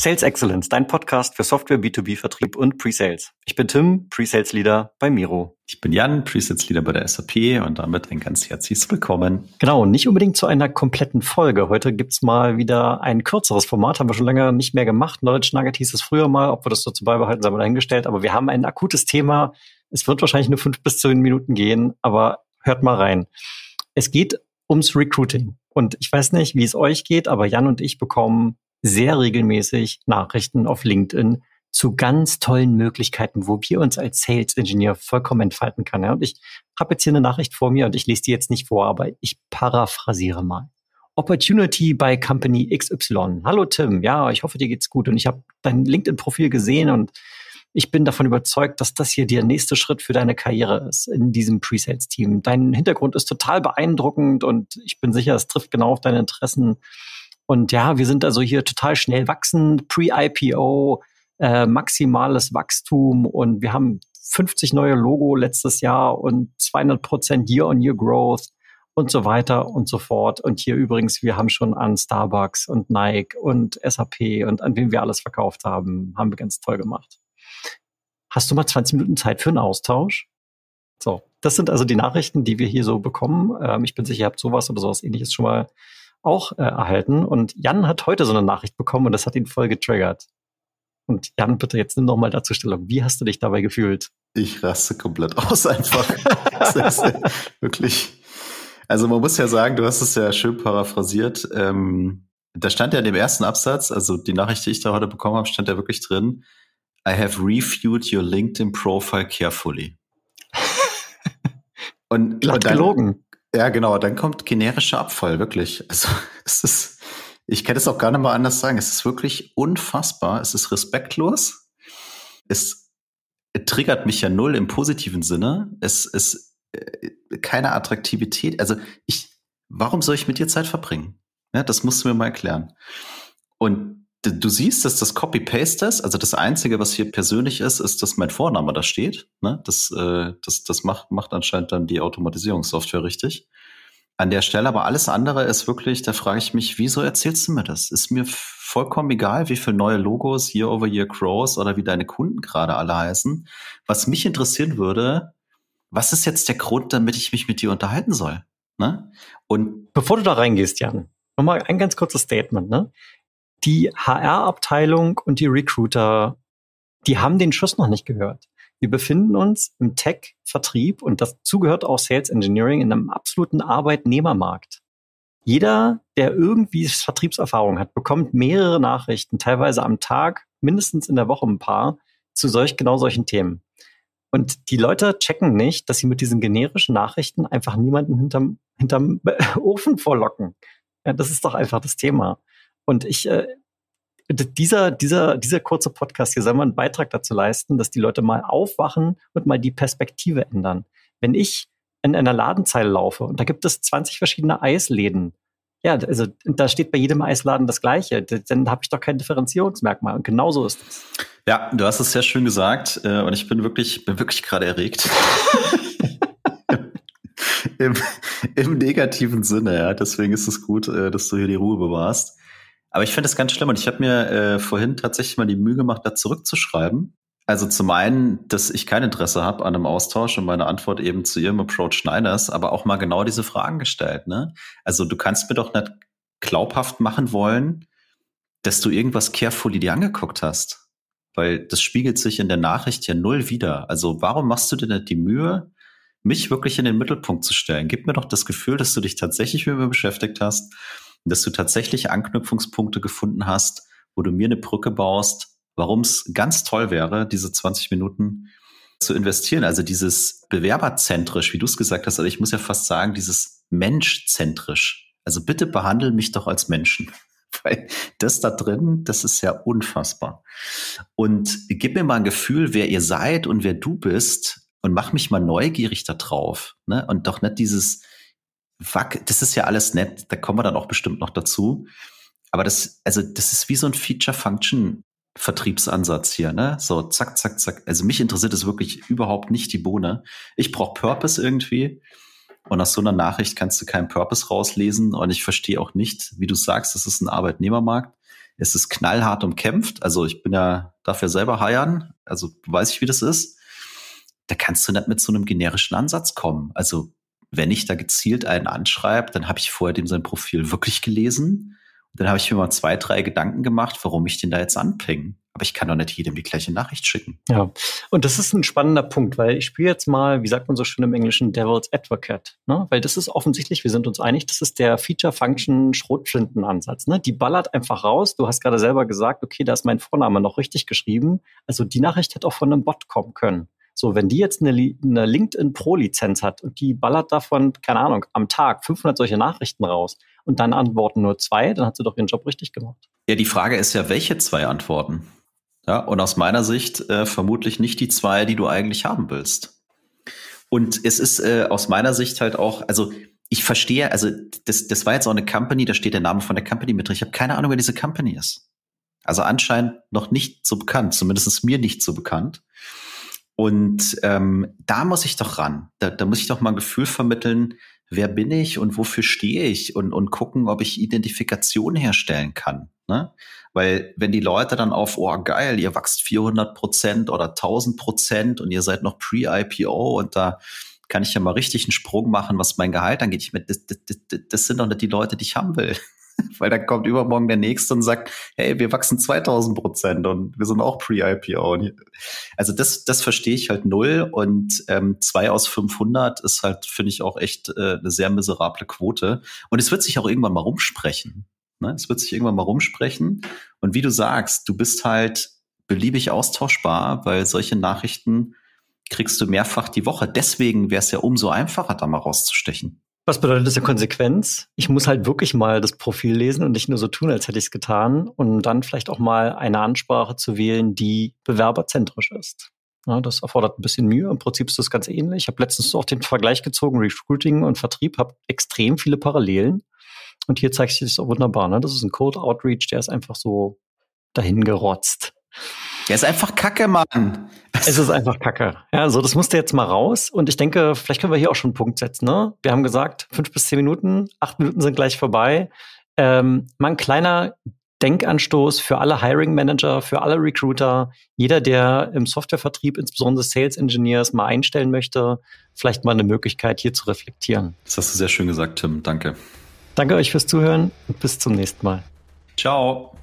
Sales Excellence, dein Podcast für Software B2B Vertrieb und Pre-Sales. Ich bin Tim, Pre-Sales Leader bei Miro. Ich bin Jan, Pre-Sales Leader bei der SAP und damit ein ganz herzliches Willkommen. Genau, nicht unbedingt zu einer kompletten Folge. Heute gibt's mal wieder ein kürzeres Format, haben wir schon lange nicht mehr gemacht. Knowledge Nugget hieß es früher mal, ob wir das dazu beibehalten, sei mal dahingestellt. Aber wir haben ein akutes Thema. Es wird wahrscheinlich nur fünf bis zehn Minuten gehen, aber hört mal rein. Es geht ums Recruiting. Und ich weiß nicht, wie es euch geht, aber Jan und ich bekommen sehr regelmäßig Nachrichten auf LinkedIn zu ganz tollen Möglichkeiten, wo wir uns als Sales Engineer vollkommen entfalten können. Und ich habe jetzt hier eine Nachricht vor mir und ich lese die jetzt nicht vor, aber ich paraphrasiere mal. Opportunity bei Company XY. Hallo Tim, ja, ich hoffe, dir geht's gut und ich habe dein LinkedIn-Profil gesehen und ich bin davon überzeugt, dass das hier der nächste Schritt für deine Karriere ist in diesem Pre-Sales-Team. Dein Hintergrund ist total beeindruckend und ich bin sicher, es trifft genau auf deine Interessen. Und ja, wir sind also hier total schnell wachsend, pre-IPO, äh, maximales Wachstum und wir haben 50 neue Logo letztes Jahr und 200 Prozent Year-on-Year Growth und so weiter und so fort. Und hier übrigens, wir haben schon an Starbucks und Nike und SAP und an wem wir alles verkauft haben, haben wir ganz toll gemacht. Hast du mal 20 Minuten Zeit für einen Austausch? So, das sind also die Nachrichten, die wir hier so bekommen. Ähm, ich bin sicher, ihr habt sowas oder sowas ähnliches schon mal auch äh, erhalten. Und Jan hat heute so eine Nachricht bekommen und das hat ihn voll getriggert. Und Jan, bitte jetzt nimm noch mal dazu Stellung. Wie hast du dich dabei gefühlt? Ich raste komplett aus einfach. ist wirklich. Also man muss ja sagen, du hast es ja schön paraphrasiert. Ähm, da stand ja in dem ersten Absatz, also die Nachricht, die ich da heute bekommen habe, stand ja wirklich drin. I have reviewed your LinkedIn profile carefully. und, Glatt und dann, gelogen. Ja, genau. Dann kommt generischer Abfall, wirklich. Also es ist, ich kann es auch gar nicht mal anders sagen. Es ist wirklich unfassbar. Es ist respektlos. Es triggert mich ja null im positiven Sinne. Es ist äh, keine Attraktivität. Also ich, warum soll ich mit dir Zeit verbringen? Ja, das musst du mir mal erklären. Und du siehst, dass das Copy-Paste ist. Also das Einzige, was hier persönlich ist, ist, dass mein Vorname da steht. Ne? Das, äh, das, das macht, macht anscheinend dann die Automatisierungssoftware richtig. An der Stelle aber alles andere ist wirklich, da frage ich mich, wieso erzählst du mir das? Ist mir vollkommen egal, wie viele neue Logos, Year over Year Crows oder wie deine Kunden gerade alle heißen. Was mich interessieren würde, was ist jetzt der Grund, damit ich mich mit dir unterhalten soll? Ne? Und bevor du da reingehst, Jan, nochmal ein ganz kurzes Statement. Ne? Die HR-Abteilung und die Recruiter, die haben den Schuss noch nicht gehört. Wir befinden uns im Tech-Vertrieb und dazu gehört auch Sales Engineering in einem absoluten Arbeitnehmermarkt. Jeder, der irgendwie Vertriebserfahrung hat, bekommt mehrere Nachrichten, teilweise am Tag, mindestens in der Woche ein paar, zu solch, genau solchen Themen. Und die Leute checken nicht, dass sie mit diesen generischen Nachrichten einfach niemanden hinterm, hinterm Ofen vorlocken. Ja, das ist doch einfach das Thema. Und ich, äh, dieser, dieser, dieser kurze Podcast hier soll mal einen Beitrag dazu leisten, dass die Leute mal aufwachen und mal die Perspektive ändern. Wenn ich in einer Ladenzeile laufe und da gibt es 20 verschiedene Eisläden, ja, also da steht bei jedem Eisladen das Gleiche. Dann habe ich doch kein Differenzierungsmerkmal. Und genauso ist es. Ja, du hast es sehr schön gesagt äh, und ich bin wirklich, bin wirklich gerade erregt. Im, Im negativen Sinne, ja. Deswegen ist es gut, äh, dass du hier die Ruhe bewahrst. Aber ich finde es ganz schlimm und ich habe mir äh, vorhin tatsächlich mal die Mühe gemacht, da zurückzuschreiben. Also zum einen, dass ich kein Interesse habe an einem Austausch und meine Antwort eben zu ihrem Approach Schneiders, aber auch mal genau diese Fragen gestellt. Ne? Also du kannst mir doch nicht glaubhaft machen wollen, dass du irgendwas carefully dir angeguckt hast. Weil das spiegelt sich in der Nachricht ja null wieder. Also warum machst du dir nicht die Mühe, mich wirklich in den Mittelpunkt zu stellen? Gib mir doch das Gefühl, dass du dich tatsächlich mit mir beschäftigt hast dass du tatsächlich Anknüpfungspunkte gefunden hast, wo du mir eine Brücke baust, warum es ganz toll wäre, diese 20 Minuten zu investieren. Also dieses bewerberzentrisch, wie du es gesagt hast, also ich muss ja fast sagen, dieses menschzentrisch. Also bitte behandle mich doch als Menschen. Weil das da drin, das ist ja unfassbar. Und gib mir mal ein Gefühl, wer ihr seid und wer du bist und mach mich mal neugierig da drauf. Ne? Und doch nicht dieses, fuck, das ist ja alles nett, da kommen wir dann auch bestimmt noch dazu. Aber das, also das ist wie so ein Feature-Function-Vertriebsansatz hier, ne? So zack, zack, zack. Also mich interessiert es wirklich überhaupt nicht die Bohne. Ich brauche Purpose irgendwie. Und aus so einer Nachricht kannst du keinen Purpose rauslesen. Und ich verstehe auch nicht, wie du sagst, das ist ein Arbeitnehmermarkt. Es ist knallhart umkämpft. Also ich bin ja dafür selber heiern. Also weiß ich, wie das ist. Da kannst du nicht mit so einem generischen Ansatz kommen. Also wenn ich da gezielt einen anschreibe, dann habe ich vorher dem sein Profil wirklich gelesen. Und dann habe ich mir mal zwei, drei Gedanken gemacht, warum ich den da jetzt anpinge. Aber ich kann doch nicht jedem die gleiche Nachricht schicken. Ja, und das ist ein spannender Punkt, weil ich spiele jetzt mal, wie sagt man so schön im Englischen, Devil's Advocate. Ne? Weil das ist offensichtlich, wir sind uns einig, das ist der Feature-Function-Schrotflinten-Ansatz. Ne? Die ballert einfach raus. Du hast gerade selber gesagt, okay, da ist mein Vorname noch richtig geschrieben. Also die Nachricht hätte auch von einem Bot kommen können. So, wenn die jetzt eine, eine LinkedIn Pro-Lizenz hat und die ballert davon, keine Ahnung, am Tag 500 solche Nachrichten raus und dann antworten nur zwei, dann hat sie doch ihren Job richtig gemacht. Ja, die Frage ist ja, welche zwei Antworten? Ja, und aus meiner Sicht äh, vermutlich nicht die zwei, die du eigentlich haben willst. Und es ist äh, aus meiner Sicht halt auch, also ich verstehe, also das, das war jetzt auch eine Company, da steht der Name von der Company mit drin. Ich habe keine Ahnung, wer diese Company ist. Also anscheinend noch nicht so bekannt, zumindest mir nicht so bekannt. Und ähm, da muss ich doch ran. Da, da muss ich doch mal ein Gefühl vermitteln, wer bin ich und wofür stehe ich und, und gucken, ob ich Identifikation herstellen kann. Ne? Weil wenn die Leute dann auf, oh geil, ihr wachst 400 Prozent oder 1000 Prozent und ihr seid noch pre-IPO und da kann ich ja mal richtig einen Sprung machen, was mein Gehalt angeht. Ich meine, das, das, das sind doch nicht die Leute, die ich haben will. Weil dann kommt übermorgen der Nächste und sagt, hey, wir wachsen 2000 Prozent und wir sind auch Pre-IPO. Also das, das verstehe ich halt null und ähm, zwei aus 500 ist halt, finde ich, auch echt äh, eine sehr miserable Quote. Und es wird sich auch irgendwann mal rumsprechen. Ne? Es wird sich irgendwann mal rumsprechen. Und wie du sagst, du bist halt beliebig austauschbar, weil solche Nachrichten kriegst du mehrfach die Woche. Deswegen wäre es ja umso einfacher, da mal rauszustechen. Was bedeutet das in Konsequenz? Ich muss halt wirklich mal das Profil lesen und nicht nur so tun, als hätte ich es getan, um dann vielleicht auch mal eine Ansprache zu wählen, die bewerberzentrisch ist. Ja, das erfordert ein bisschen Mühe. Im Prinzip ist das ganz ähnlich. Ich habe letztens auch den Vergleich gezogen, Recruiting und Vertrieb, habe extrem viele Parallelen. Und hier zeigt sich das auch wunderbar. Ne? Das ist ein Code Outreach, der ist einfach so dahin Der ist einfach Kacke, Mann. Es ist einfach Kacke. Ja, so, das musste jetzt mal raus. Und ich denke, vielleicht können wir hier auch schon einen Punkt setzen. Ne? Wir haben gesagt, fünf bis zehn Minuten, acht Minuten sind gleich vorbei. Ähm, mal ein kleiner Denkanstoß für alle Hiring Manager, für alle Recruiter, jeder, der im Softwarevertrieb, insbesondere Sales Engineers, mal einstellen möchte, vielleicht mal eine Möglichkeit, hier zu reflektieren. Das hast du sehr schön gesagt, Tim. Danke. Danke euch fürs Zuhören und bis zum nächsten Mal. Ciao.